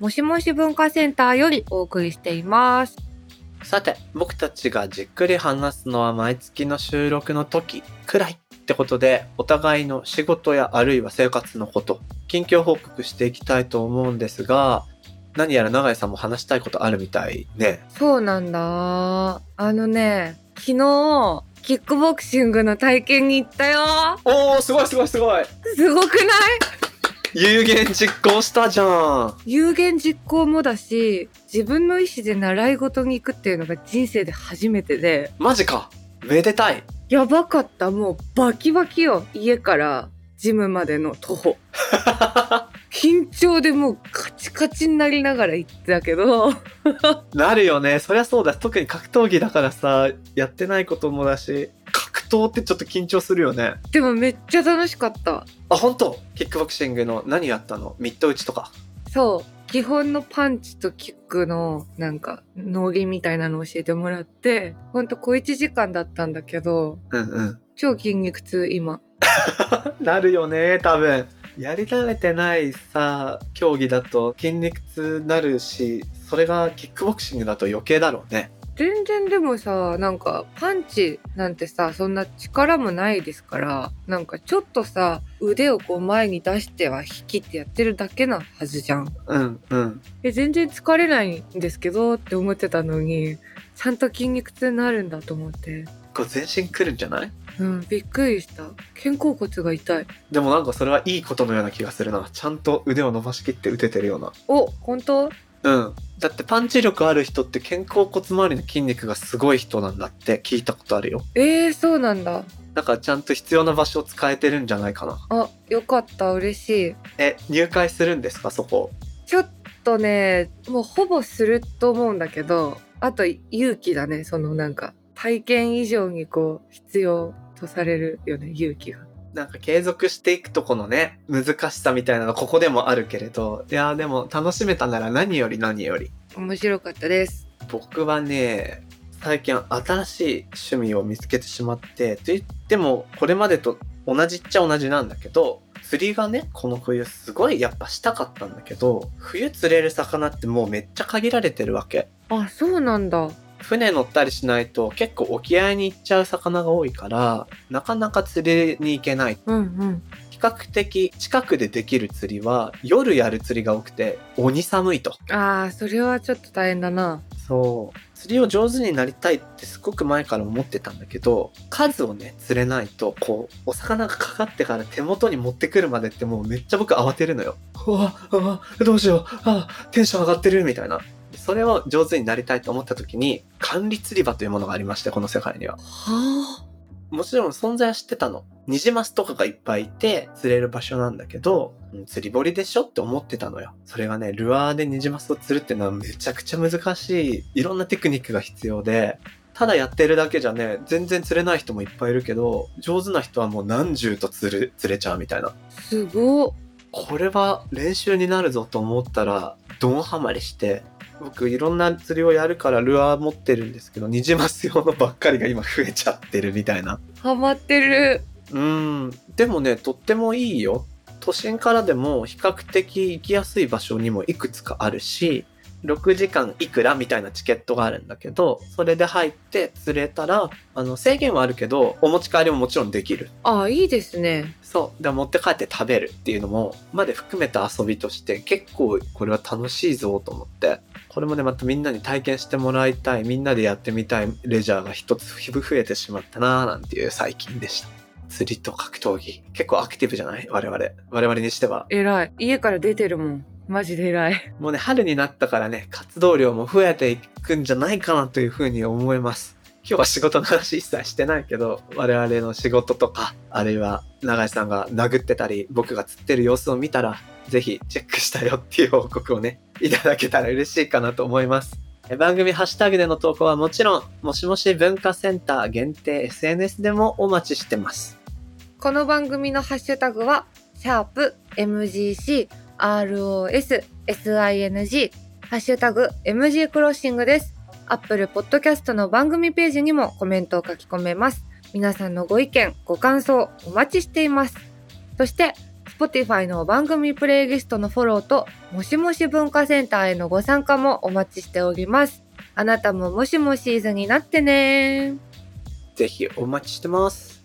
もしもし文化センターよりお送りしています。さて、僕たちがじっくり話すのは毎月の収録の時くらいってことで、お互いの仕事やあるいは生活のこと、近況報告していきたいと思うんですが、何やら永井さんも話したいことあるみたいね。そうなんだ。あのね、昨日キックボクシングの体験に行ったよ。おー、すごいすごいすごいすごくない？有言実行したじゃん有言実行もだし、自分の意思で習い事に行くっていうのが人生で初めてで、マジかめでたいやばかった。もうバキバキよ。家からジムまでの徒歩。緊張でもうカチカチになりながら行ってたけど、なるよね。そりゃそうだ。特に格闘技だからさ、やってないこともだし、格闘ってちょっと緊張するよね。でもめっちゃ楽しかった。あ、本当？キックボクシングの何やったの？ミット打ちとか？そう。基本のパンチとキックのなんか脳技みたいなのを教えてもらって、ほんと小1時間だったんだけど、うんうん。超筋肉痛今。なるよね、多分。やり慣れてないさ、競技だと筋肉痛なるし、それがキックボクシングだと余計だろうね。全然でもさなんかパンチなんてさそんな力もないですからなんかちょっとさ腕をこう前に出しては引きってやってるだけなはずじゃん。うんうん。え全然疲れないんですけどって思ってたのにちゃんと筋肉痛になるんだと思ってこう全身くるんじゃない？うんびっくりした肩甲骨が痛いでもなんかそれはいいことのような気がするな。ちゃんと腕を伸ばしきって打ててるような。お本当？うん。だってパンチ力ある人って肩甲骨周りの筋肉がすごい人なんだって聞いたことあるよ。えー、そうなんだだからちゃんと必要な場所を使えてるんじゃないかな。あよかった嬉しいえ、入会するんですかそこ？ちょっとねもうほぼすると思うんだけどあと勇気だねそのなんか体験以上にこう必要とされるよね勇気がなんか継続していくとこのね、難しさみたいなのここでもあるけれど、いやーでも楽しめたなら何より何より。面白かったです僕はね、最近新しい趣味を見つけてしまって、と言ってもこれまでと同じっちゃ同じなんだけど、釣りがね、この冬すごいやっぱしたかったんだけど、冬釣れる魚ってもうめっちゃ限られてるわけ。あそうなんだ船乗ったりしないと結構沖合に行っちゃう魚が多いから、なかなか釣りに行けない。うんうん比較的近くでできる釣りは夜やる釣りが多くて鬼寒いと。あーそれはちょっと大変だなそう。釣りを上手になりたいってすごく前から思ってたんだけど、数をね、釣れないと、こう、お魚がかかってから手元に持ってくるまでってもうめっちゃ僕慌てるのよ。うわ、うわ、どうしよう、あ、テンション上がってるみたいな。それを上手になりたいと思った時に、管理釣り場というものがありまして、この世界には。はもちろん存在は知ってたの。ニジマスとかがいっぱいいて釣れる場所なんだけど、うん釣り堀でしょって思ってたのよ。それがね、ルアーでニジマスを釣るってのはめちゃくちゃ難しい。いろんなテクニックが必要で、ただやってるだけじゃね、全然釣れない人もいっぱいいるけど、上手な人はもう何十と釣る、釣れちゃうみたいな。あすごっこれは練習になるぞと思ったら、ドンハマりして、僕いろんな釣りをやるからルアー持ってるんですけど、ニジマス用のばっかりが今増えちゃってるみたいな。ハマってるうん、でもね、とってもいいよ。都心からでも比較的行きやすい場所にもいくつかあるし、6時間いくらみたいなチケットがあるんだけど、それで入って釣れたら、あの、制限はあるけど、お持ち帰りももちろんできる。あいいですねそう。で持って帰って食べるっていうのも、まで含めた遊びとして結構これは楽しいぞと思って。これもね、またみんなに体験してもらいたい、みんなでやってみたいレジャーが一つ増えてしまったなーなんていう最近でした。釣りと格闘技。結構アクティブじゃない？我々。我々にしては。偉い家から出てるもんマジで偉いもうね、春になったからね、活動量も増えていくんじゃないかなというふうに思います。今日は仕事の話一切してないけど、我々の仕事とか、あるいは永井さんが殴ってたり、僕が釣ってる様子を見たら、ぜひチェックしたよっていう報告をね、いただけたら嬉しいかなと思います。番組ハッシュタグでの投稿はもちろん、もしもし文化センター限定 SNS でもお待ちしてます。この番組のハッシュタグは、シャープ MGC ROS SING ハッシュタグ MG クロッシングです。Apple Podcast の番組ページにもコメントを書き込めます。皆さんのご意見、ご感想お待ちしています。そして、Spotify の番組プレイリストのフォローと、もしもし文化センターへのご参加もお待ちしております。あなたももしもシーズンになってねぜひお待ちしてます。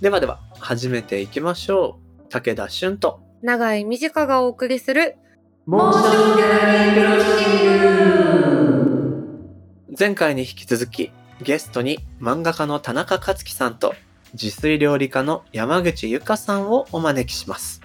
ではでは、始めていきましょう。武田俊と、長い短がお送りする前回に引き続き、ゲストに漫画家の田中克樹さんと、自炊料理家の山口ゆかさんをお招きします。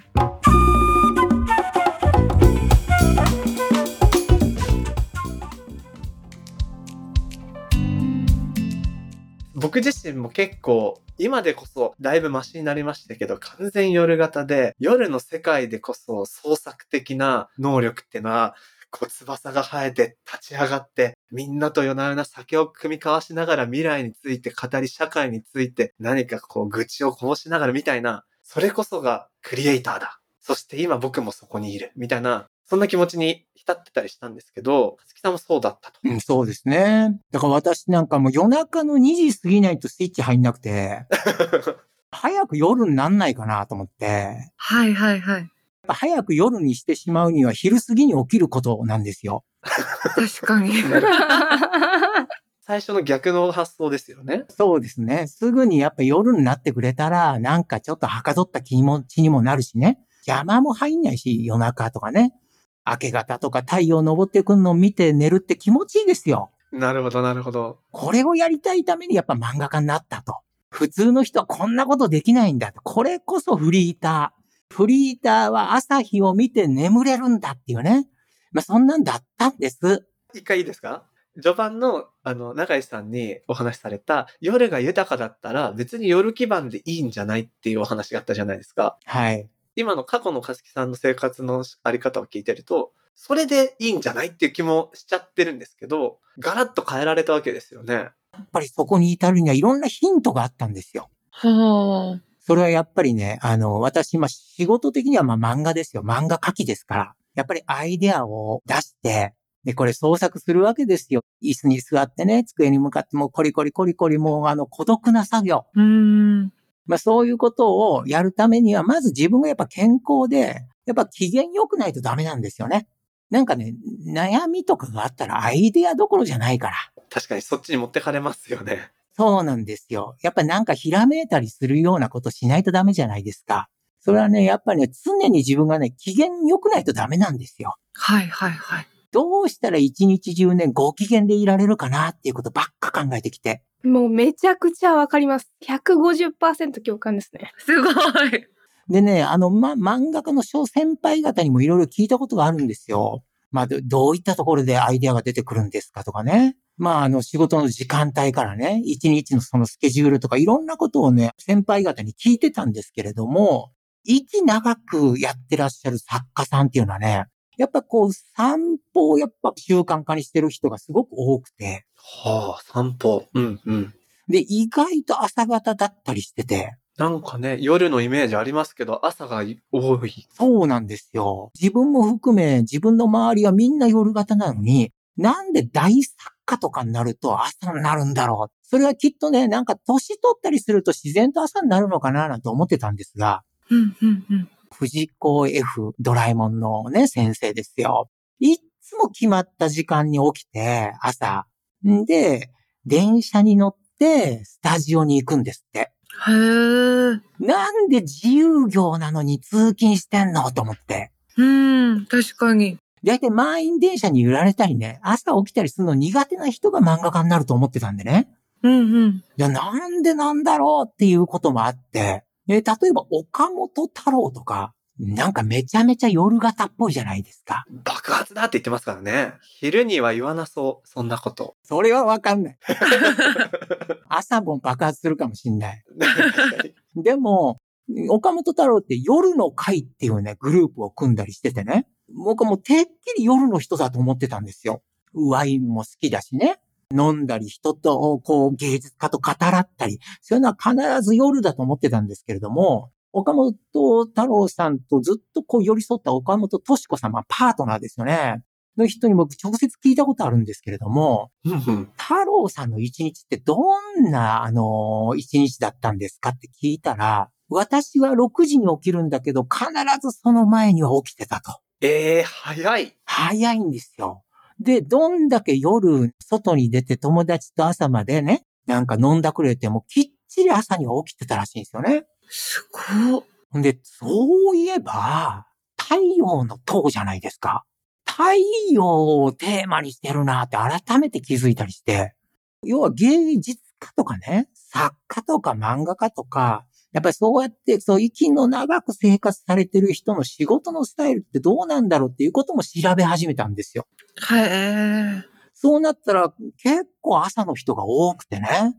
僕自身も結構、今でこそだいぶマシになりましたけど、完全夜型で、夜の世界でこそ創作的な能力ってのは、こう翼が生えて立ち上がって、みんなと夜な夜な酒を組み交わしながら未来について語り、社会について何かこう愚痴をこぼしながらみたいな、それこそがクリエイターだ。そして今僕もそこにいる。みたいな、そんな気持ちに浸ってたりしたんですけど、かつきさんもそうだったと。うん、そうですね。だから私なんかもう夜中の2時過ぎないとスイッチ入んなくて、早く夜になんないかなと思って、はいはいはい。ぱ早く夜にしてしまうには昼過ぎに起きることなんですよ。確かに。最初の逆の発想ですよね。そうですね。すぐにやっぱ夜になってくれたら、なんかちょっとはかどった気持ちにもなるしね。邪魔も入んないし、夜中とかね。明け方とか太陽昇ってくるのを見て寝るって気持ちいいですよ。なるほど、なるほど。これをやりたいためにやっぱ漫画家になったと。普通の人はこんなことできないんだと。これこそフリーター。フリーターは朝日を見て眠れるんだっていうね。まあそんなんだったんです。一回いいですか？序盤の、あの、中井さんにお話しされた、夜が豊かだったら別に夜基盤でいいんじゃないっていうお話があったじゃないですか。はい。今の過去のかすきさんの生活のあり方を聞いてると、それでいいんじゃないっていう気もしちゃってるんですけど、ガラッと変えられたわけですよね。やっぱりそこに至るにはいろんなヒントがあったんですよ。はそれはやっぱりね、あの、私、まあ、仕事的にはまあ漫画ですよ。漫画書きですから。やっぱりアイデアを出して、で、これ創作するわけですよ。椅子に座ってね、机に向かってもうコリコリコリコリもうあの孤独な作業。うーん。まあそういうことをやるためには、まず自分がやっぱ健康で、やっぱ機嫌良くないとダメなんですよね。なんかね、悩みとかがあったらアイデアどころじゃないから。確かにそっちに持ってかれますよね。そうなんですよ。やっぱなんかひらめいたりするようなことしないとダメじゃないですか。それはね、やっぱね、常に自分がね、機嫌良くないとダメなんですよ。はいはいはい。どうしたら一日中ね、ご機嫌でいられるかなっていうことばっか考えてきて。もうめちゃくちゃわかります。150%共感ですね。すごい。でね、あの、ま、漫画家の小先輩方にもいろいろ聞いたことがあるんですよ。まあ、どどういったところでアイデアが出てくるんですかとかね。まあ、あの、仕事の時間帯からね、一日のそのスケジュールとかいろんなことをね、先輩方に聞いてたんですけれども、息長くやってらっしゃる作家さんっていうのはね、やっぱこう、散歩をやっぱ習慣化にしてる人がすごく多くて、はあ、散歩。うんうん。で、意外と朝方だったりしてて、なんかね、夜のイメージありますけど、朝が多い。そうなんですよ。自分も含め、自分の周りはみんな夜型なのに、なんで大作家とかになると朝になるんだろう。それはきっとね、なんか年取ったりすると自然と朝になるのかななんて思ってたんですが、うんうんうん。藤子 F ドラえもんのね、先生ですよ。いっつも決まった時間に起きて、朝。んで、電車に乗って、スタジオに行くんですって。へー。なんで自由業なのに通勤してんのと思って。うん、確かに。だいたい満員電車に揺られたりね、朝起きたりするの苦手な人が漫画家になると思ってたんでね。うんうん。いや、なんでなんだろうっていうこともあって、え例えば岡本太郎とか、なんかめちゃめちゃ夜型っぽいじゃないですか。爆発だって言ってますからね。昼には言わなそう。そんなこと。それはわかんない。朝も爆発するかもしんない。でも、岡本太郎って夜の会っていうね、グループを組んだりしててね。僕はもうてっきり夜の人だと思ってたんですよ。ワインも好きだしね。飲んだり、人とこう芸術家と語らったり、そういうのは必ず夜だと思ってたんですけれども、岡本太郎さんとずっとこう寄り添った岡本敏子様、パートナーですよね。の人に僕直接聞いたことあるんですけれども、太郎さんの一日ってどんな、あの、一日だったんですかって聞いたら、私は6時に起きるんだけど、必ずその前には起きてたと。ええ早い。早いんですよ。で、どんだけ夜、外に出て友達と朝までね、なんか飲んだくれても、きっちり朝には起きてたらしいんですよね。すごっ。ほんで、そういえば、太陽の塔じゃないですか。太陽をテーマにしてるなって改めて気づいたりして。要は芸術家とかね、作家とか漫画家とか、やっぱりそうやって、そう、息の長く生活されてる人の仕事のスタイルってどうなんだろうっていうことも調べ始めたんですよ。へえ。そうなったら結構朝の人が多くてね。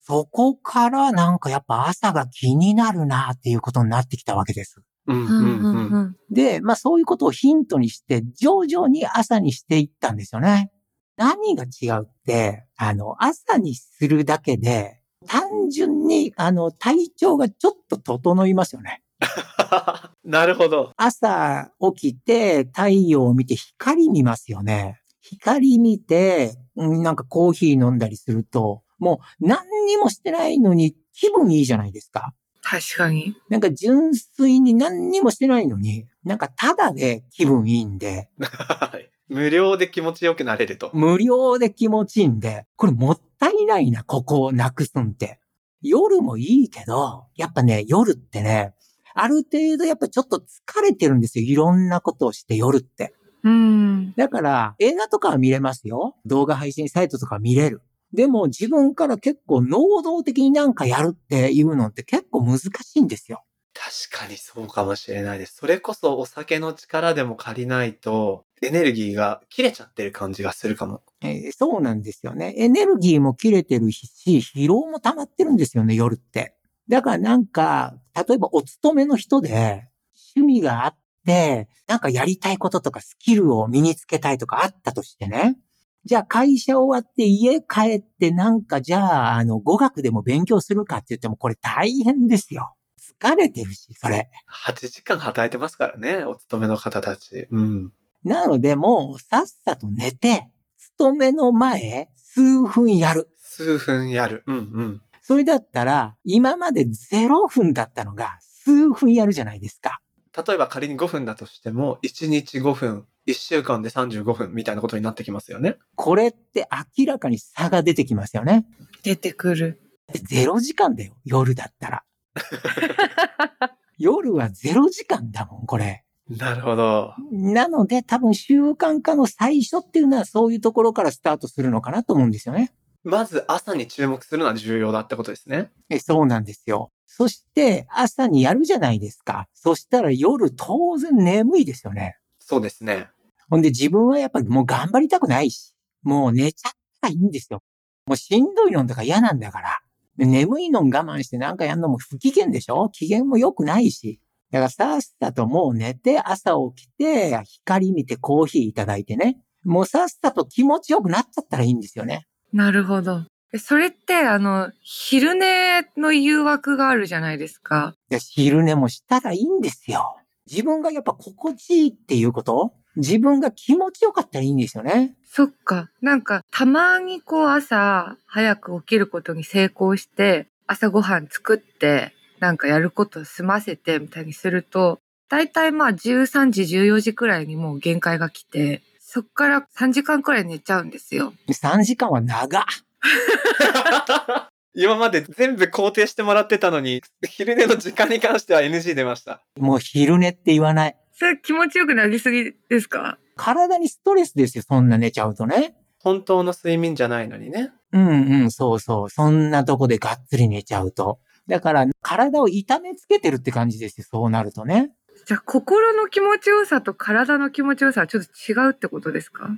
そこからなんかやっぱ朝が気になるなっていうことになってきたわけです。うんうんうんうんうん。うん。で、まあそういうことをヒントにして、徐々に朝にしていったんですよね。何が違うって、あの、朝にするだけで、単純に、あの、体調がちょっと整いますよね。なるほど。朝起きて太陽を見て光見ますよね。光見て、うんなんかコーヒー飲んだりすると、もう何にもしてないのに気分いいじゃないですか。確かに。なんか純粋に何にもしてないのに、なんかただで気分いいんで、は い無料で気持ちよくなれると。無料で気持ちいいんで、これもったいないな、ここをなくすんって。夜もいいけど、やっぱね、夜ってね、ある程度やっぱちょっと疲れてるんですよ。いろんなことをして夜って。うん。だから、映画とかは見れますよ。動画配信サイトとか見れる。でも自分から結構能動的になんかやるっていうのって結構難しいんですよ。確かにそうかもしれないです。それこそお酒の力でも借りないと、エネルギーが切れちゃってる感じがするかも。えーそうなんですよね。エネルギーも切れてるし、疲労も溜まってるんですよね、夜って。だからなんか、例えばお勤めの人で、趣味があって、なんかやりたいこととかスキルを身につけたいとかあったとしてね。じゃあ会社終わって家帰ってなんかじゃあ、あの、語学でも勉強するかって言ってもこれ大変ですよ。疲れてるし、それ。8時間働いてますからね、お勤めの方たち。うん。なのでもうさっさと寝て、勤めの前、数分やる。数分やる。うんうん。それだったら、今まで0分だったのが数分やるじゃないですか。例えば仮に5分だとしても、1日5分、1週間で35分みたいなことになってきますよね。これって明らかに差が出てきますよね。出てくる。で0時間だよ、夜だったら。夜は0時間だもん、これ。なるほど。なので、多分習慣化の最初っていうのはそういうところからスタートするのかなと思うんですよね。まず朝に注目するのは重要だってことですね。えそうなんですよ。そして、朝にやるじゃないですか。そしたら夜当然眠いですよね。そうですね。ほんで自分はやっぱりもう頑張りたくないし、もう寝ちゃったらいいんですよ。もうしんどいのとか嫌なんだから。で眠いの我慢してなんかやるのも不機嫌でしょ？機嫌も良くないし。だからさっさともう寝て朝起きて光見てコーヒーいただいてね。もうさっさと気持ちよくなっちゃったらいいんですよね。なるほど。えそれって、あの、昼寝の誘惑があるじゃないですか。で昼寝もしたらいいんですよ。自分がやっぱ心地いいっていうこと？自分が気持ちよかったらいいんですよね。そっか。なんか、たまにこう朝早く起きることに成功して、朝ごはん作って、なんかやること済ませてみたいにすると、だいたいまあ13時、14時くらいにもう限界が来て、そっから3時間くらい寝ちゃうんですよ。3時間は長っ。今まで全部肯定してもらってたのに、昼寝の時間に関しては NG 出ました。もう昼寝って言わない。それ気持ちよくなりすぎですか？体にストレスですよ、そんな寝ちゃうとね。本当の睡眠じゃないのにね。うんうん、そうそう。そんなとこでがっつり寝ちゃうと。だから、体を痛めつけてるって感じですよ、そうなるとね。じゃあ心の気持ちよさと体の気持ちよさはちょっと違うってことですか？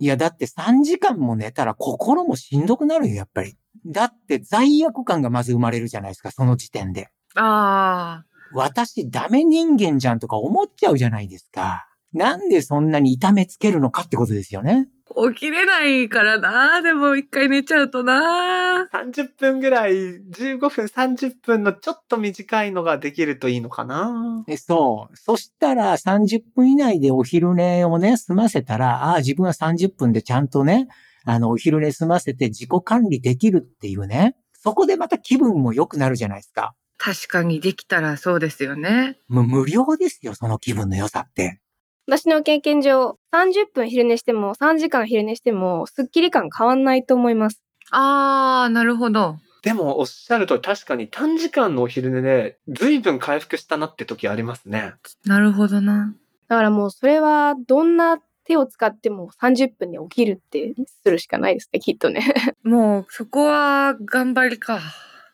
いや、だって3時間も寝たら心もしんどくなるよ、やっぱり。だって罪悪感がまず生まれるじゃないですか、その時点で。ああ、私ダメ人間じゃんとか思っちゃうじゃないですか。なんでそんなに痛めつけるのかってことですよね。起きれないからな。でも一回寝ちゃうとな。30分ぐらい、15分、30分のちょっと短いのができるといいのかな。でそう。そしたら30分以内でお昼寝をね、済ませたら、ああ、自分は30分でちゃんとね、あの、お昼寝済ませて自己管理できるっていうね。そこでまた気分も良くなるじゃないですか。確かにできたらそうですよね。もう無料ですよ、その気分の良さって。私の経験上、30分昼寝しても3時間昼寝しても、スッキリ感変わんないと思います。あー、なるほど。でも、おっしゃると確かに短時間のお昼寝で、随分回復したなって時ありますね。なるほどな。だからもうそれは、どんな手を使っても30分で起きるってするしかないですね、きっとね。もうそこは頑張りか。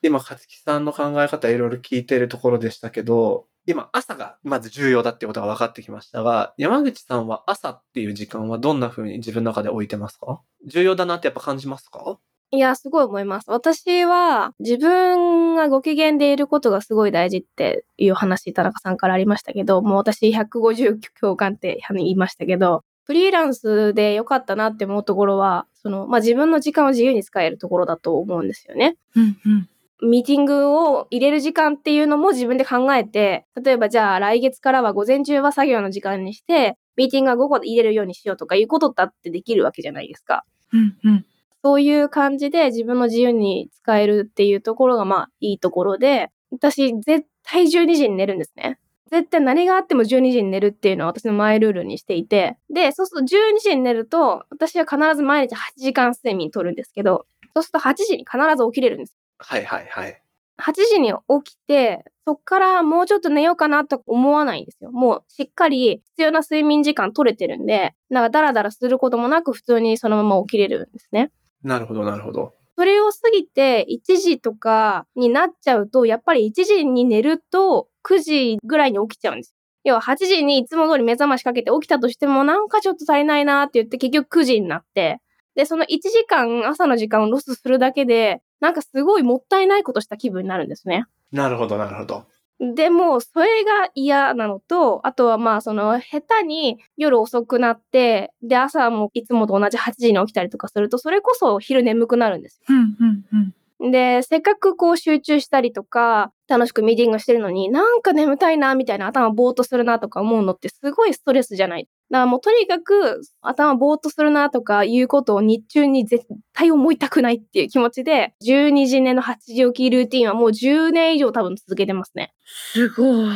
今、勝木さんの考え方いろいろ聞いてるところでしたけど、今、朝がまず重要だってことが分かってきましたが、山口さんは朝っていう時間はどんな風に自分の中で置いてますか？重要だなってやっぱ感じますか？いや、すごい思います。私は自分がご機嫌でいることがすごい大事っていう話、田中さんからありましたけど、もう私150共感って言いましたけど、フリーランスで良かったなって思うところは、その、まあ、自分の時間を自由に使えるところだと思うんですよね。うんうん。ミーティングを入れる時間っていうのも自分で考えて、例えばじゃあ来月からは午前中は作業の時間にして、ミーティングは午後で入れるようにしようとかいうことだってできるわけじゃないですか。うんうん。そういう感じで自分の自由に使えるっていうところがまあいいところで、私絶対12時に寝るんですね。絶対何があっても12時に寝るっていうのは私のマイルールにしていて、で、そうすると12時に寝ると、私は必ず毎日8時間睡眠取るんですけど、そうすると8時に必ず起きれるんです。はいはいはい。8時に起きて、そっからもうちょっと寝ようかなと思わないんですよ。もうしっかり必要な睡眠時間取れてるんで、なんかダラダラすることもなく普通にそのまま起きれるんですね。なるほどなるほど。それを過ぎて1時とかになっちゃうと、やっぱり1時に寝ると9時ぐらいに起きちゃうんです。要は8時にいつも通り目覚ましかけて起きたとしてもなんかちょっと足りないなって言って結局9時になって、で、その1時間朝の時間をロスするだけで、なんかすごいもったいないことした気分になるんですね。なるほどなるほど。でも、それが嫌なのと、あとはまあ、その、下手に夜遅くなって、で、朝もいつもと同じ8時に起きたりとかすると、それこそ昼眠くなるんですよ。うんうんうん。で、せっかくこう集中したりとか、楽しくミーティングしてるのに、なんか眠たいな、みたいな頭ぼーっとするなとか思うのってすごいストレスじゃない。だからもうとにかく頭ぼーっとするなとかいうことを日中に絶対思いたくないっていう気持ちで、12時寝の8時起きルーティンはもう10年以上多分続けてますね。すごい。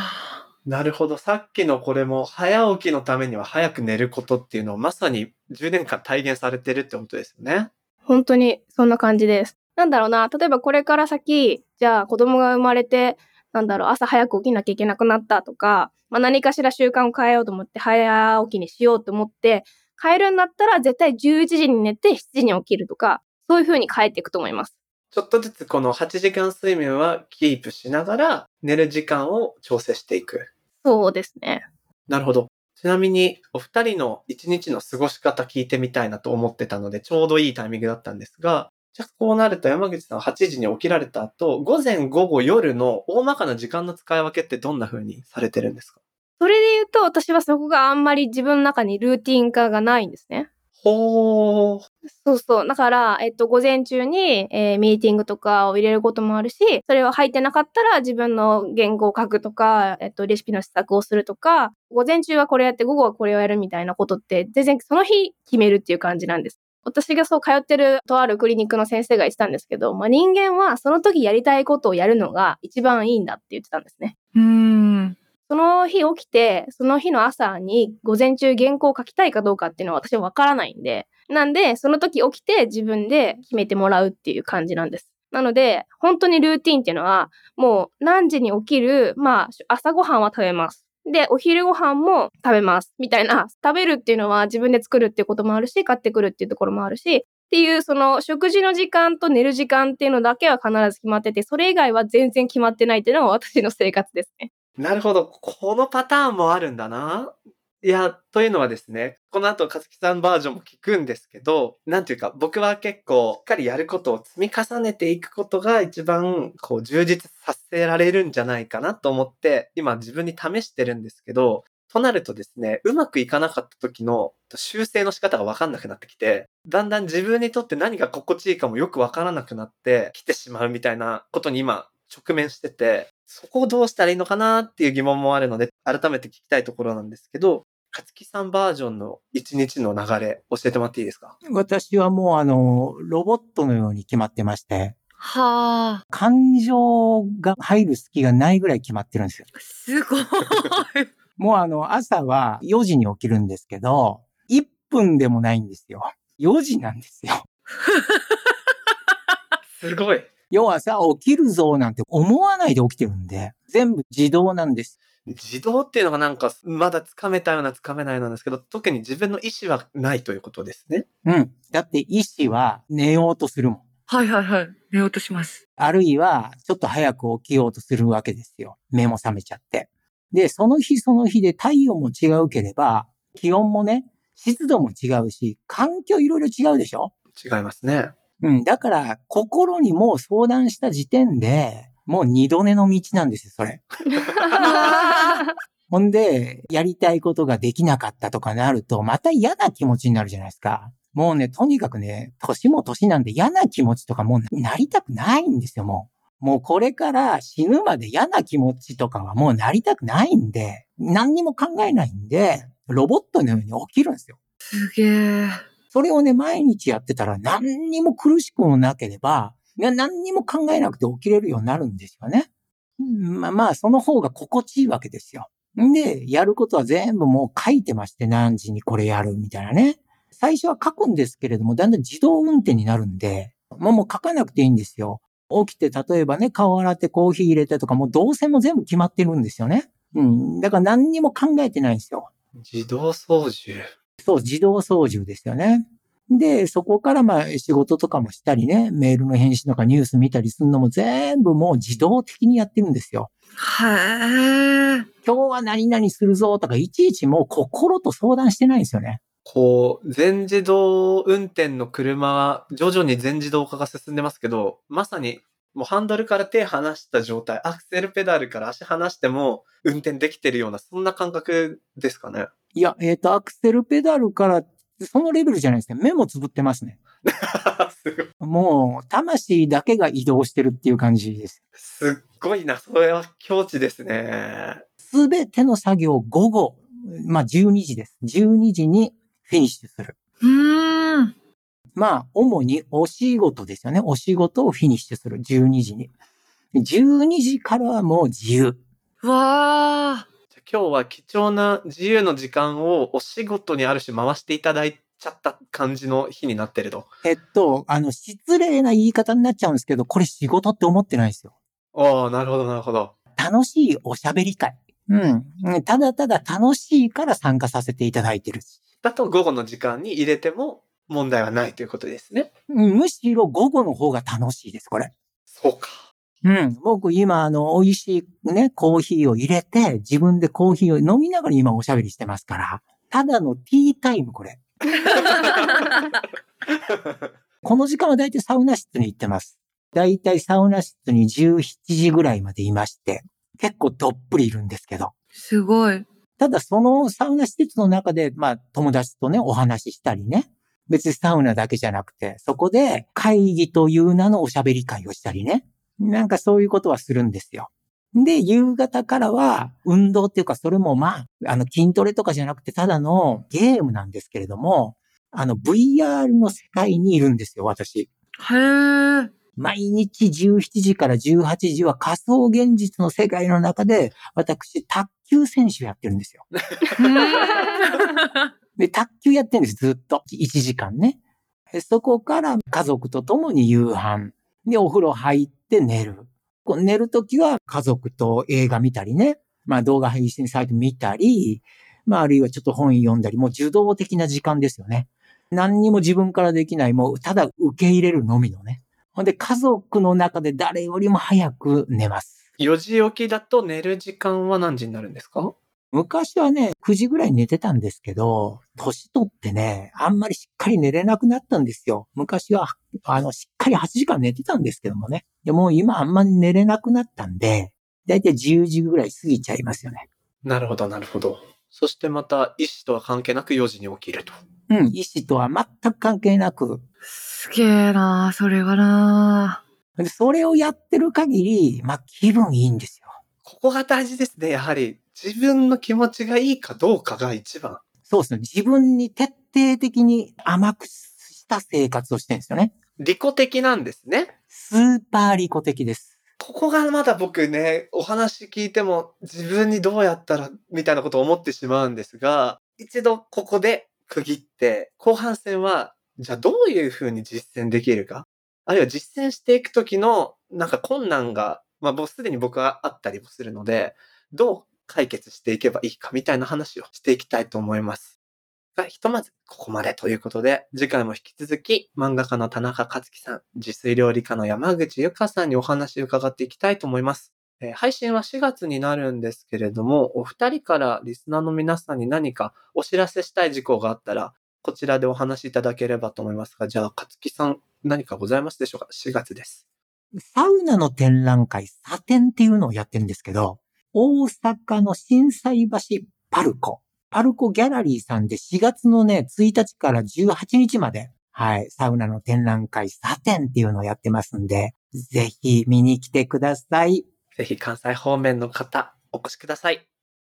なるほど。さっきのこれも、早起きのためには早く寝ることっていうのをまさに10年間体現されてるってことですよね。本当にそんな感じです。なんだろうな、例えばこれから先、じゃあ子供が生まれて、なんだろう、朝早く起きなきゃいけなくなったとか、まあ、何かしら習慣を変えようと思って早起きにしようと思って、変えるんだったら絶対11時に寝て7時に起きるとか、そういう風に変えていくと思います。ちょっとずつこの8時間睡眠はキープしながら寝る時間を調整していく。そうですね。なるほど。ちなみに、お二人の一日の過ごし方聞いてみたいなと思ってたので、ちょうどいいタイミングだったんですが、じゃあこうなると山口さん8時に起きられた後、午前午後夜の大まかな時間の使い分けってどんな風にされてるんですか？それで言うと、私はそこがあんまり自分の中にルーティン化がないんですね。ほー。そうそう。だから、えっと、午前中に、えーミーティングとかを入れることもあるし、それは入ってなかったら自分の言語を書くとか、えっと、レシピの試作をするとか、午前中はこれやって午後はこれをやるみたいなことって、全然その日決めるっていう感じなんです。私がそう通ってるとあるクリニックの先生が言ってたんですけど、まあ、人間はその時やりたいことをやるのが一番いいんだって言ってたんですね。うーん。その日起きて、その日の朝に午前中原稿を書きたいかどうかっていうのは私はわからないんで、なんで、その時起きて自分で決めてもらうっていう感じなんです。なので、本当にルーティンっていうのは、もう何時に起きる、まあ、朝ごはんは食べます。で、お昼ご飯も食べます。みたいな、食べるっていうのは自分で作るっていうこともあるし、買ってくるっていうところもあるし、っていう、その食事の時間と寝る時間っていうのだけは必ず決まってて、それ以外は全然決まってないっていうのが私の生活ですね。なるほど。このパターンもあるんだな。いや、というのはですね、この後、かつきさんバージョンも聞くんですけど、なんていうか、僕は結構、しっかりやることを積み重ねていくことが一番、こう、充実させられるんじゃないかなと思って、今自分に試してるんですけど、となるとですね、うまくいかなかった時の修正の仕方がわかんなくなってきて、だんだん自分にとって何が心地いいかもよくわからなくなってきてしまうみたいなことに今直面してて、そこをどうしたらいいのかなっていう疑問もあるので、改めて聞きたいところなんですけど、勝木さんバージョンの一日の流れ教えてもらっていいですか？私はもうあの、ロボットのように決まってまして、はあ、感情が入る隙がないぐらい決まってるんですよ。すごい。もうあの、朝は4時に起きるんですけど、1分でもないんですよ。4時なんですよ。すごい。要はさ、起きるぞなんて思わないで起きてるんで、全部自動なんです。自動っていうのがなんかまだつかめたようなつかめないようなんですけど、特に自分の意思はないということですね。うん。だって意志は寝ようとするもん。はいはいはい。寝ようとします。あるいは、ちょっと早く起きようとするわけですよ。目も覚めちゃって。で、その日その日で体温も違うければ、気温もね、湿度も違うし、環境いろいろ違うでしょ？違いますね。うん。だから、心にもう相談した時点で、もう二度寝の道なんですよ、それ。ほんで、やりたいことができなかったとかなると、また嫌な気持ちになるじゃないですか。もうね、とにかくね、年も年なんで嫌な気持ちとかもうなりたくないんですよ、もう。もうこれから死ぬまで嫌な気持ちとかはもうなりたくないんで、何にも考えないんで、ロボットのように起きるんですよ。すげえ。それをね、毎日やってたら何にも苦しくもなければ、ね何にも考えなくて起きれるようになるんですよね。うんまあまあ、その方が心地いいわけですよ。んで、やることは全部もう書いてまして、何時にこれやるみたいなね。最初は書くんですけれども、だんだん自動運転になるんで、もうもう書かなくていいんですよ。起きて、例えばね、顔洗ってコーヒー入れてとか、もう動線も全部決まってるんですよね。うん。だから何にも考えてないんですよ。自動操縦。そう、自動操縦ですよね。で、そこからまあ仕事とかもしたりね、メールの返信とかニュース見たりするのも全部もう自動的にやってるんですよ。はえ。今日は何々するぞとかいちいちもう心と相談してないんですよね。こう、全自動運転の車は徐々に全自動化が進んでますけど、まさにもうハンドルから手離した状態、アクセルペダルから足離しても運転できてるような、そんな感覚ですかね。いや、えっ、と、アクセルペダルから、そのレベルじゃないですね。目もつぶってますね。す。もう、魂だけが移動してるっていう感じです。すっごいな。それは境地ですね。すべての作業を午後、まあ12時です。12時にフィニッシュする。うーん。まあ、主にお仕事ですよね。お仕事をフィニッシュする。12時に。12時からはもう自由。わあ。今日は貴重な自由の時間をお仕事にある種回していただいちゃった感じの日になってると。えっと、あの、失礼な言い方になっちゃうんですけど、これ仕事って思ってないですよ。ああ、なるほど、なるほど。楽しいおしゃべり会。うん。ただただ楽しいから参加させていただいてる。だと午後の時間に入れても問題はないということですね。うんむしろ午後の方が楽しいです、これ。そうか。うん。僕今、あの、美味しいね、コーヒーを入れて、自分でコーヒーを飲みながら今おしゃべりしてますから。ただのティータイム、これ。この時間はだいたいサウナ室に行ってます。だいたいサウナ室に17時ぐらいまでいまして、結構どっぷりいるんですけど。すごい。ただそのサウナ施設の中で、まあ友達とね、お話ししたりね。別にサウナだけじゃなくて、そこで会議という名のおしゃべり会をしたりね。なんかそういうことはするんですよ。で、夕方からは運動っていうか、それもまあ、あの筋トレとかじゃなくて、ただのゲームなんですけれども、あの VR の世界にいるんですよ、私。へえ。毎日17時から18時は仮想現実の世界の中で、私、卓球選手やってるんですよ。で、卓球やってるんです、ずっと。1時間ね。でそこから家族と共に夕飯。で、お風呂入って寝る。こう寝るときは家族と映画見たりね。まあ動画配信サイト見たり、まああるいはちょっと本読んだり、もう受動的な時間ですよね。何にも自分からできない、もうただ受け入れるのみのね。ほんで家族の中で誰よりも早く寝ます。4時起きだと寝る時間は何時になるんですか？昔はね、9時ぐらいに寝てたんですけど、年取ってね、あんまりしっかり寝れなくなったんですよ。昔は、あの、しっかり8時間寝てたんですけどもね。でも今あんまり寝れなくなったんで、だいたい10時ぐらい過ぎちゃいますよね。なるほど、なるほど。そしてまた、医師とは関係なく4時に起きると。うん、医師とは全く関係なく、すげえなそれはなでそれをやってる限り、まあ気分いいんですよ。ここが大事ですね、やはり。自分の気持ちがいいかどうかが一番。そうですね。自分に徹底的に甘くした生活をしてるんですよね。利己的なんですね。スーパー利己的です。ここがまだ僕ね、お話聞いても自分にどうやったらみたいなことを思ってしまうんですが、一度ここで区切って、後半戦は、じゃあどういうふうに実践できるか、あるいは実践していくときのなんか困難が、まあもうすでに僕はあったりもするので、どう解決していけばいいかみたいな話をしていきたいと思います。が、ひとまずここまでということで、次回も引き続き漫画家の田中克樹さん、自炊料理家の山口ゆかさんにお話を伺っていきたいと思います。えー配信は4月になるんですけれども、お二人からリスナーの皆さんに何かお知らせしたい事項があったら、こちらでお話しいただければと思いますが、じゃあ、勝木さん、何かございますでしょうか ?4 月です。サウナの展覧会、サテンっていうのをやってるんですけど、大阪の震災橋パルコ、パルコギャラリーさんで4月のね、1日から18日まで、はい、サウナの展覧会、サテンっていうのをやってますんで、ぜひ見に来てください。ぜひ関西方面の方、お越しください。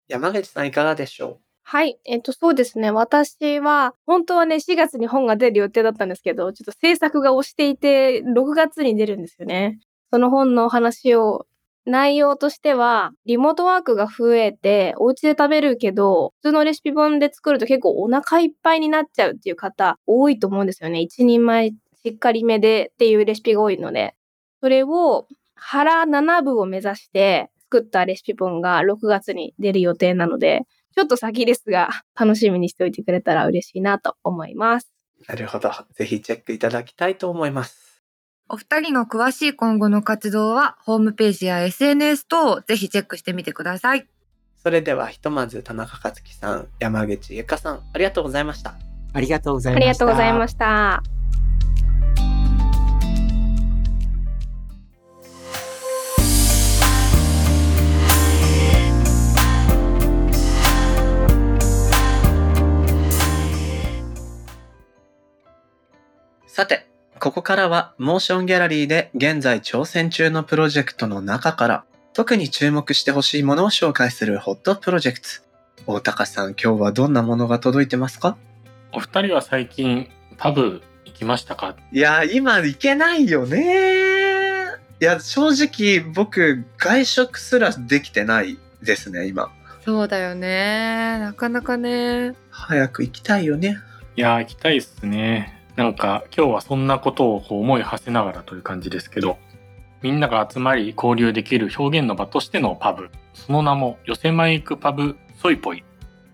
山口さんいかがでしょはい。えっと、そうですね。私は、本当はね、4月に本が出る予定だったんですけど、ちょっと制作が押していて、6月に出るんですよね。その本のお話を、内容としては、リモートワークが増えて、お家で食べるけど、普通のレシピ本で作ると結構お腹いっぱいになっちゃうっていう方、多いと思うんですよね。一人前しっかりめでっていうレシピが多いので。それを、腹7部を目指して作ったレシピ本が6月に出る予定なので、ちょっと先ですが、楽しみにしておいてくれたら嬉しいなと思います。なるほど。ぜひチェックいただきたいと思います。お二人の詳しい今後の活動は、ホームページや SNS 等をぜひチェックしてみてください。それではひとまず田中克樹さん、山口ゆかさん、ありがとうございました。ありがとうございあました。りがとうございました。さて、ここからはモーションギャラリーで現在挑戦中のプロジェクトの中から特に注目してほしいものを紹介するホットプロジェクト。大高さん、今日はどんなものが届いてますか？お二人は最近パブ行きましたか？いや、今行けないよね。いや、正直僕、外食すらできてないですね、今。そうだよね。なかなかね。早く行きたいよね。いやー行きたいっすね。なんか今日はそんなことをこう思い馳せながらという感じですけど、みんなが集まり交流できる表現の場としてのパブ、その名も寄せマイクパブソイポイ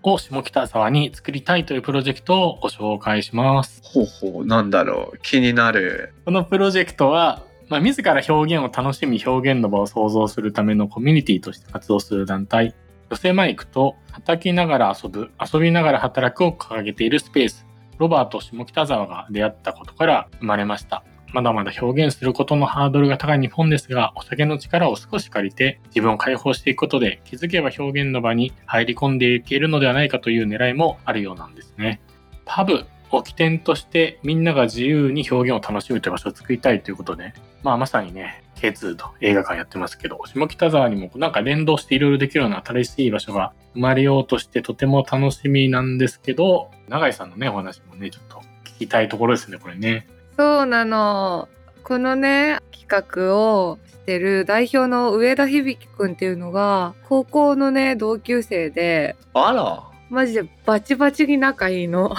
を下北沢に作りたいというプロジェクトをご紹介します。ほうほう、なんだろう。気になる。このプロジェクトは、まあ、自ら表現を楽しみ表現の場を創造するためのコミュニティとして活動する団体、寄せマイクと働きながら遊ぶ、遊びながら働くを掲げているスペース、ロバート下北沢が出会ったことから生まれました。まだまだ表現することのハードルが高い日本ですが、お酒の力を少し借りて自分を解放していくことで気づけば表現の場に入り込んでいけるのではないかという狙いもあるようなんですね。パブを起点としてみんなが自由に表現を楽しむという場所を作りたいということで、まあまさにね、K2 と映画館やってますけど、下北沢にもなんか連動していろいろできるような新しい場所が生まれようとしてとても楽しみなんですけど、永井さんのね、お話もね、ちょっと聞きたいところですね、これね。そうなの。このね、企画をしてる代表の上田響くんっていうのが、高校のね、同級生で、あら。マジでバチバチに仲いいの。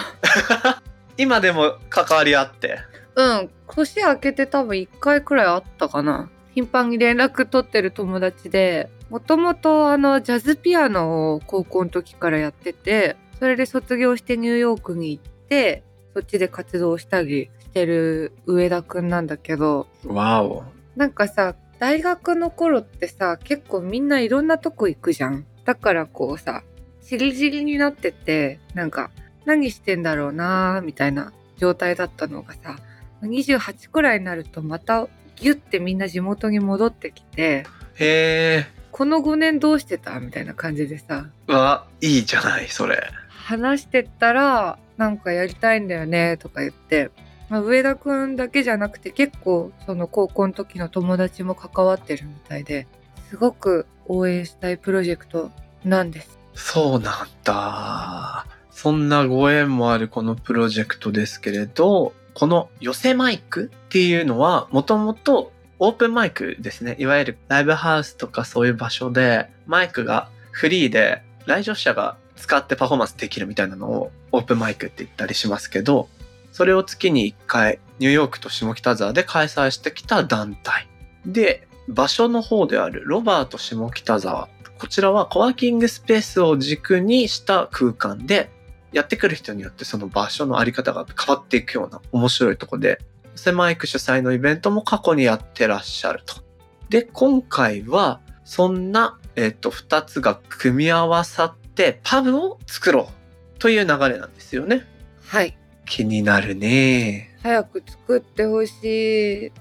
今でも関わりあって。うん、年明けて多分1回くらいあったかな。頻繁に連絡取ってる友達で、もともとあの、ジャズピアノを高校の時からやってて、それで卒業してニューヨークに行って、そっちで活動したりしてる上田くんなんだけど、わお。なんかさ、大学の頃ってさ、結構みんないろんなとこ行くじゃん。だからこうさ、チリチリになっててなんか何してんだろうなーみたいな状態だったのがさ28くらいになるとまたギュッてみんな地元に戻ってきてへえ。この5年どうしてたみたいな感じでさうわ、いいじゃない、それ。話してったらなんかやりたいんだよねとか言って、まあ、上田くんだけじゃなくて結構その高校の時の友達も関わってるみたいですごく応援したいプロジェクトなんです。そうなんだ。そんなご縁もあるこのプロジェクトですけれど、この寄せマイクっていうのは、もともとオープンマイクですね。いわゆるライブハウスとかそういう場所で、マイクがフリーで来場者が使ってパフォーマンスできるみたいなのをオープンマイクって言ったりしますけど、それを月に1回ニューヨークと下北沢で開催してきた団体。で、場所の方であるロバート下北沢。こちらはコワーキングスペースを軸にした空間で、やってくる人によってその場所のあり方が変わっていくような面白いとこで、セマイク主催のイベントも過去にやってらっしゃると。で、今回は、そんな、えっ、と、二つが組み合わさって、パブを作ろうという流れなんですよね。はい気になるね。早く作ってほしい。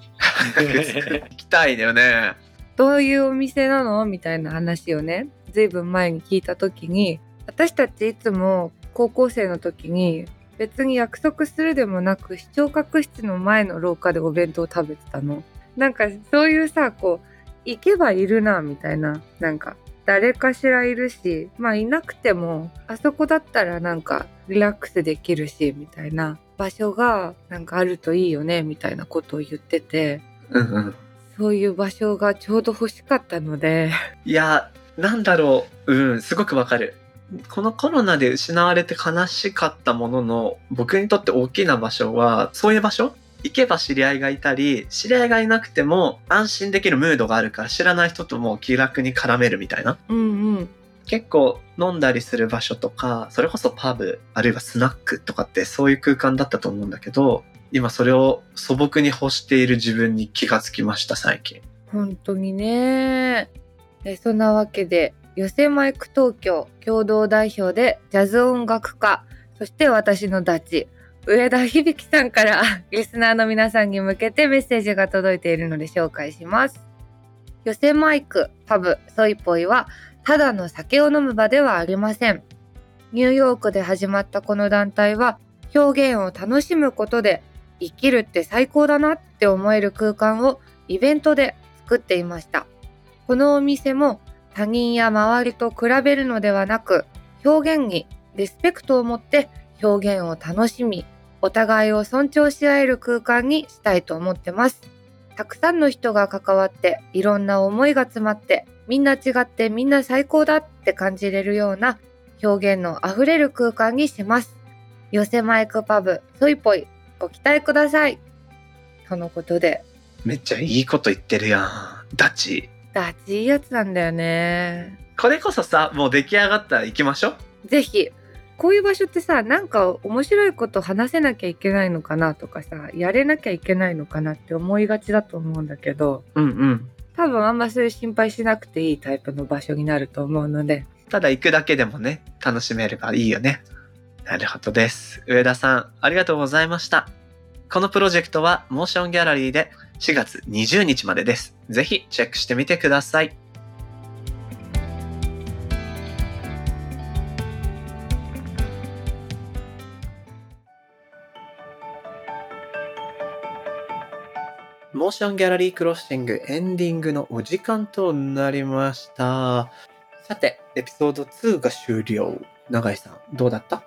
行きたいだよね。どういうお店なの？みたいな話をねずいぶん前に聞いた時に私たちいつも高校生の時に別に約束するでもなく視聴覚室の前の廊下でお弁当を食べてたの。なんかそういうさこう行けばいるなみたいななんか誰かしらいるしまあいなくてもあそこだったらなんかリラックスできるしみたいな場所がなんかあるといいよねみたいなことを言っててうんうん。そういう場所がちょうど欲しかったのでいや、なんだろう。うん、すごくわかる。このコロナで失われて悲しかったものの、僕にとって大きな場所は、そういう場所？行けば知り合いがいたり、知り合いがいなくても安心できるムードがあるから知らない人とも気楽に絡めるみたいな。うんうん結構飲んだりする場所とか、それこそパブ、あるいはスナックとかってそういう空間だったと思うんだけど、今それを素朴に欲している自分に気がつきました、最近。本当にね。でそんなわけで寄せマイク東京共同代表でジャズ音楽家そして私のダチ上田響さんから リスナーの皆さんに向けてメッセージが届いているので紹介します。寄せマイクパブソイポイはただの酒を飲む場ではありません。ニューヨークで始まったこの団体は表現を楽しむことで生きるって最高だなって思える空間をイベントで作っていました。このお店も他人や周りと比べるのではなく、表現にリスペクトを持って表現を楽しみ、お互いを尊重し合える空間にしたいと思ってます。たくさんの人が関わって、いろんな思いが詰まって、みんな違ってみんな最高だって感じれるような表現のあふれる空間にします。寄せマイクパブ、ソイポイ、ご期待ください。とのことで、めっちゃいいこと言ってるやん。ダチ。ダチいいやつなんだよね。これこそさ、もう出来上がったら行きましょう。ぜひ、こういう場所ってさ、なんか面白いこと話せなきゃいけないのかなとかさ、やれなきゃいけないのかなって思いがちだと思うんだけど、うんうん。多分あんまそういう心配しなくていいタイプの場所になると思うので、ただ行くだけでもね、楽しめるからいいよね。なるほどです。上田さん、ありがとうございました。このプロジェクトはモーションギャラリーで4月20日までです。ぜひチェックしてみてください。モーションギャラリークロッシングエンディングのお時間となりました。さて、エピソード2が終了。永井さん、どうだった？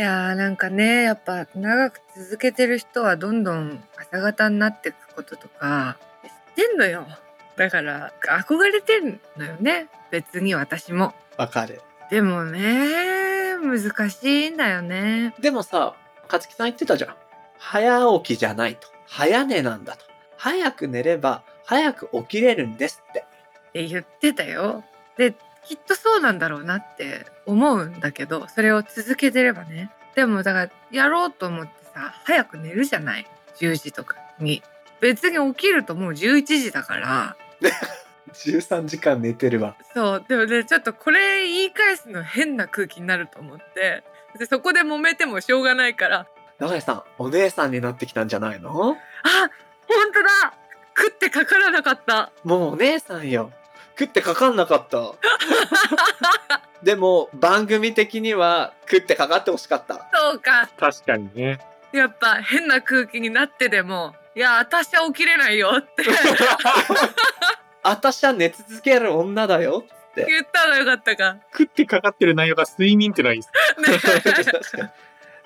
いやーなんかね、やっぱ長く続けてる人はどんどん朝方になっていくこととか、知ってんのよ。だから憧れてんのよね。別に私も。わかる。でもね、難しいんだよね。でもさ、勝木さん言ってたじゃん。早起きじゃないと。早寝なんだと。早く寝れば早く起きれるんですって。って言ってたよ。で、きっとそうなんだろうなって思うんだけど、それを続けてればね。でもだから、やろうと思ってさ、早く寝るじゃない ?10 時とかに。別に起きるともう11時だから、13時間寝てるわ。そうでもねちょっとこれ言い返すの変な空気になると思ってでそこで揉めてもしょうがないから永井さん、お姉さんになってきたんじゃないの？あ本当だ食ってかからなかったもうお姉さんよ。食ってかかんなかった。でも、番組的には食ってかかってほしかった。そうか確かにね。やっぱ変な空気になってでもいや私は起きれないよってあたしは寝続ける女だよ。言ったらよかったか食ってかかってる内容が睡眠ってのはいいです。ね 確かに。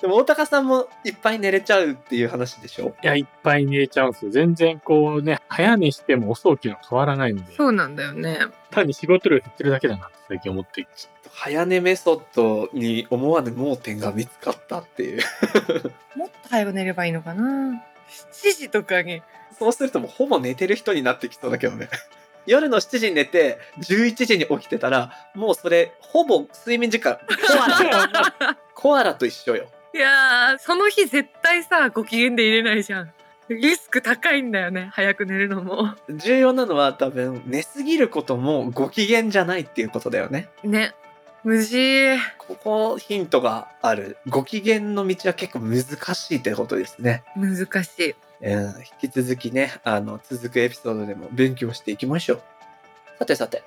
でも大高さんもいっぱい寝れちゃうっていう話でしょ？いや、いっぱい寝れちゃうんですよ。全然こうね、早寝しても遅起きの変わらないので、そうなんだよね単に仕事量減ってるだけだなって最近思って。早寝メソッドに思わぬ盲点が見つかったっていう。もっと早く寝ればいいのかな7時とかにそうするともうほぼ寝てる人になってきそうだけどね。夜の7時に寝て、11時に起きてたら、もうそれ、ほぼ睡眠時間、コアラ。コアラと一緒よ。いやーその日絶対さご機嫌で入れないじゃんリスク高いんだよね早く寝るのも重要なのは多分、寝すぎることもご機嫌じゃないっていうことだよね。ね無事ここヒントがある。ご機嫌の道は結構難しいってことですね。難しいうん、引き続きね、あの、続くエピソードでも勉強していきましょう。さてさて、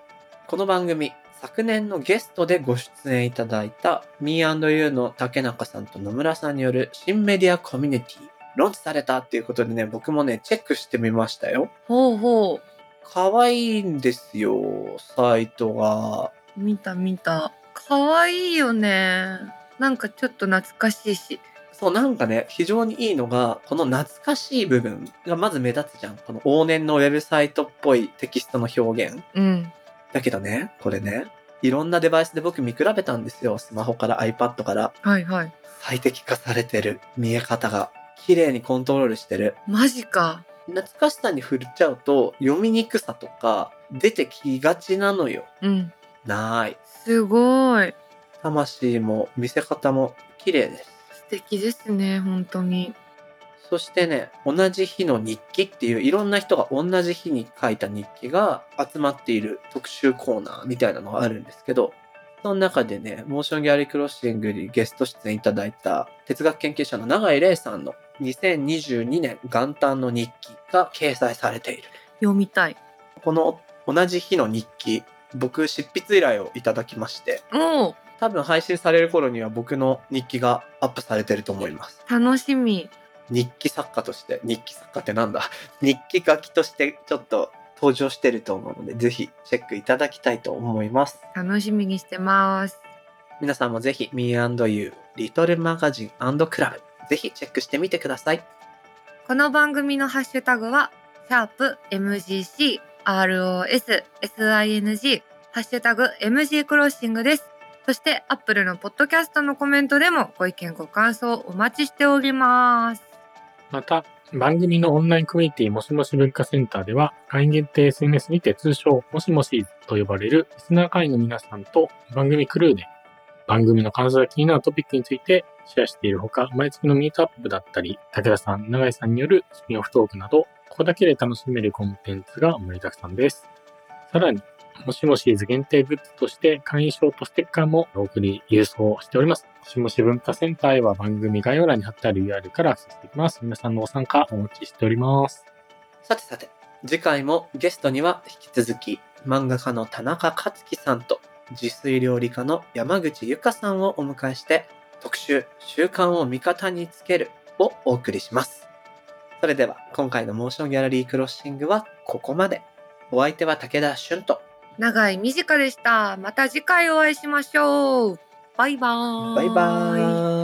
この番組、昨年のゲストでご出演いただいた Me&You の竹中さんと野村さんによる新メディアコミュニティ、ローンチされたっていうことでね、僕もね、チェックしてみましたよ。ほうほ可愛いんですよ、サイトが。う見た見た可愛いよねなんかちょっと懐かしいしそう、なんかね、非常にいいのが、この懐かしい部分がまず目立つじゃん。この往年のウェブサイトっぽいテキストの表現。うんだけどね、これね、いろんなデバイスで僕見比べたんですよ。スマホから iPad からはいはい最適化されてる見え方が。綺麗にコントロールしてる。マジか懐かしさに振っちゃうと読みにくさとか出てきがちなのよ。うんない。すごい魂も見せ方も綺麗です。素敵ですね本当にそしてね、同じ日の日記っていういろんな人が同じ日に書いた日記が集まっている特集コーナーみたいなのがあるんですけど、その中でね、モーションギャラリークロッシングにゲスト出演いただいた哲学研究者の永井玲さんの2022年元旦の日記が掲載されている。読みたいこの同じ日の日記、僕執筆依頼をいただきまして、多分配信される頃には僕の日記がアップされてると思います。楽しみ日記作家として、日記作家ってなんだ？日記書きとしてちょっと登場してると思うので、ぜひチェックいただきたいと思います。楽しみにしてます皆さんもぜひ Me&You リトルマガジンクラブぜひチェックしてみてください。この番組のハッシュタグは、シャープ MGC ROS SING ハッシュタグ MG クロッシングです。そして、アップルのポッドキャストのコメントでもご意見ご感想お待ちしております。また、番組のオンラインコミュニティもしもし文化センターでは、会員限定 SNS にて通称、もしもしと呼ばれるリスナー会員の皆さんと番組クルーで、番組の感想や気になるトピックについてシェアしているほか、毎月のミートアップだったり、武田さん、永井さんによるスピンオフトークなど、ここだけで楽しめるコンテンツが盛りだくさんです。さらに、もしもしーず限定グッズとして会員証とステッカーもお送り郵送しております。もしもし文化センターへは番組概要欄に貼ってある URL からアクセスできます。皆さんのご参加お待ちしております。さてさて、次回もゲストには引き続き漫画家の田中克樹さんと自炊料理家の山口由香さんをお迎えして特集習慣を味方につけるをお送りします。それでは今回のモーションギャラリークロッシングはここまで。お相手は武田俊と長い短でした。また次回お会いしましょう。バイバーイ。バイバーイ。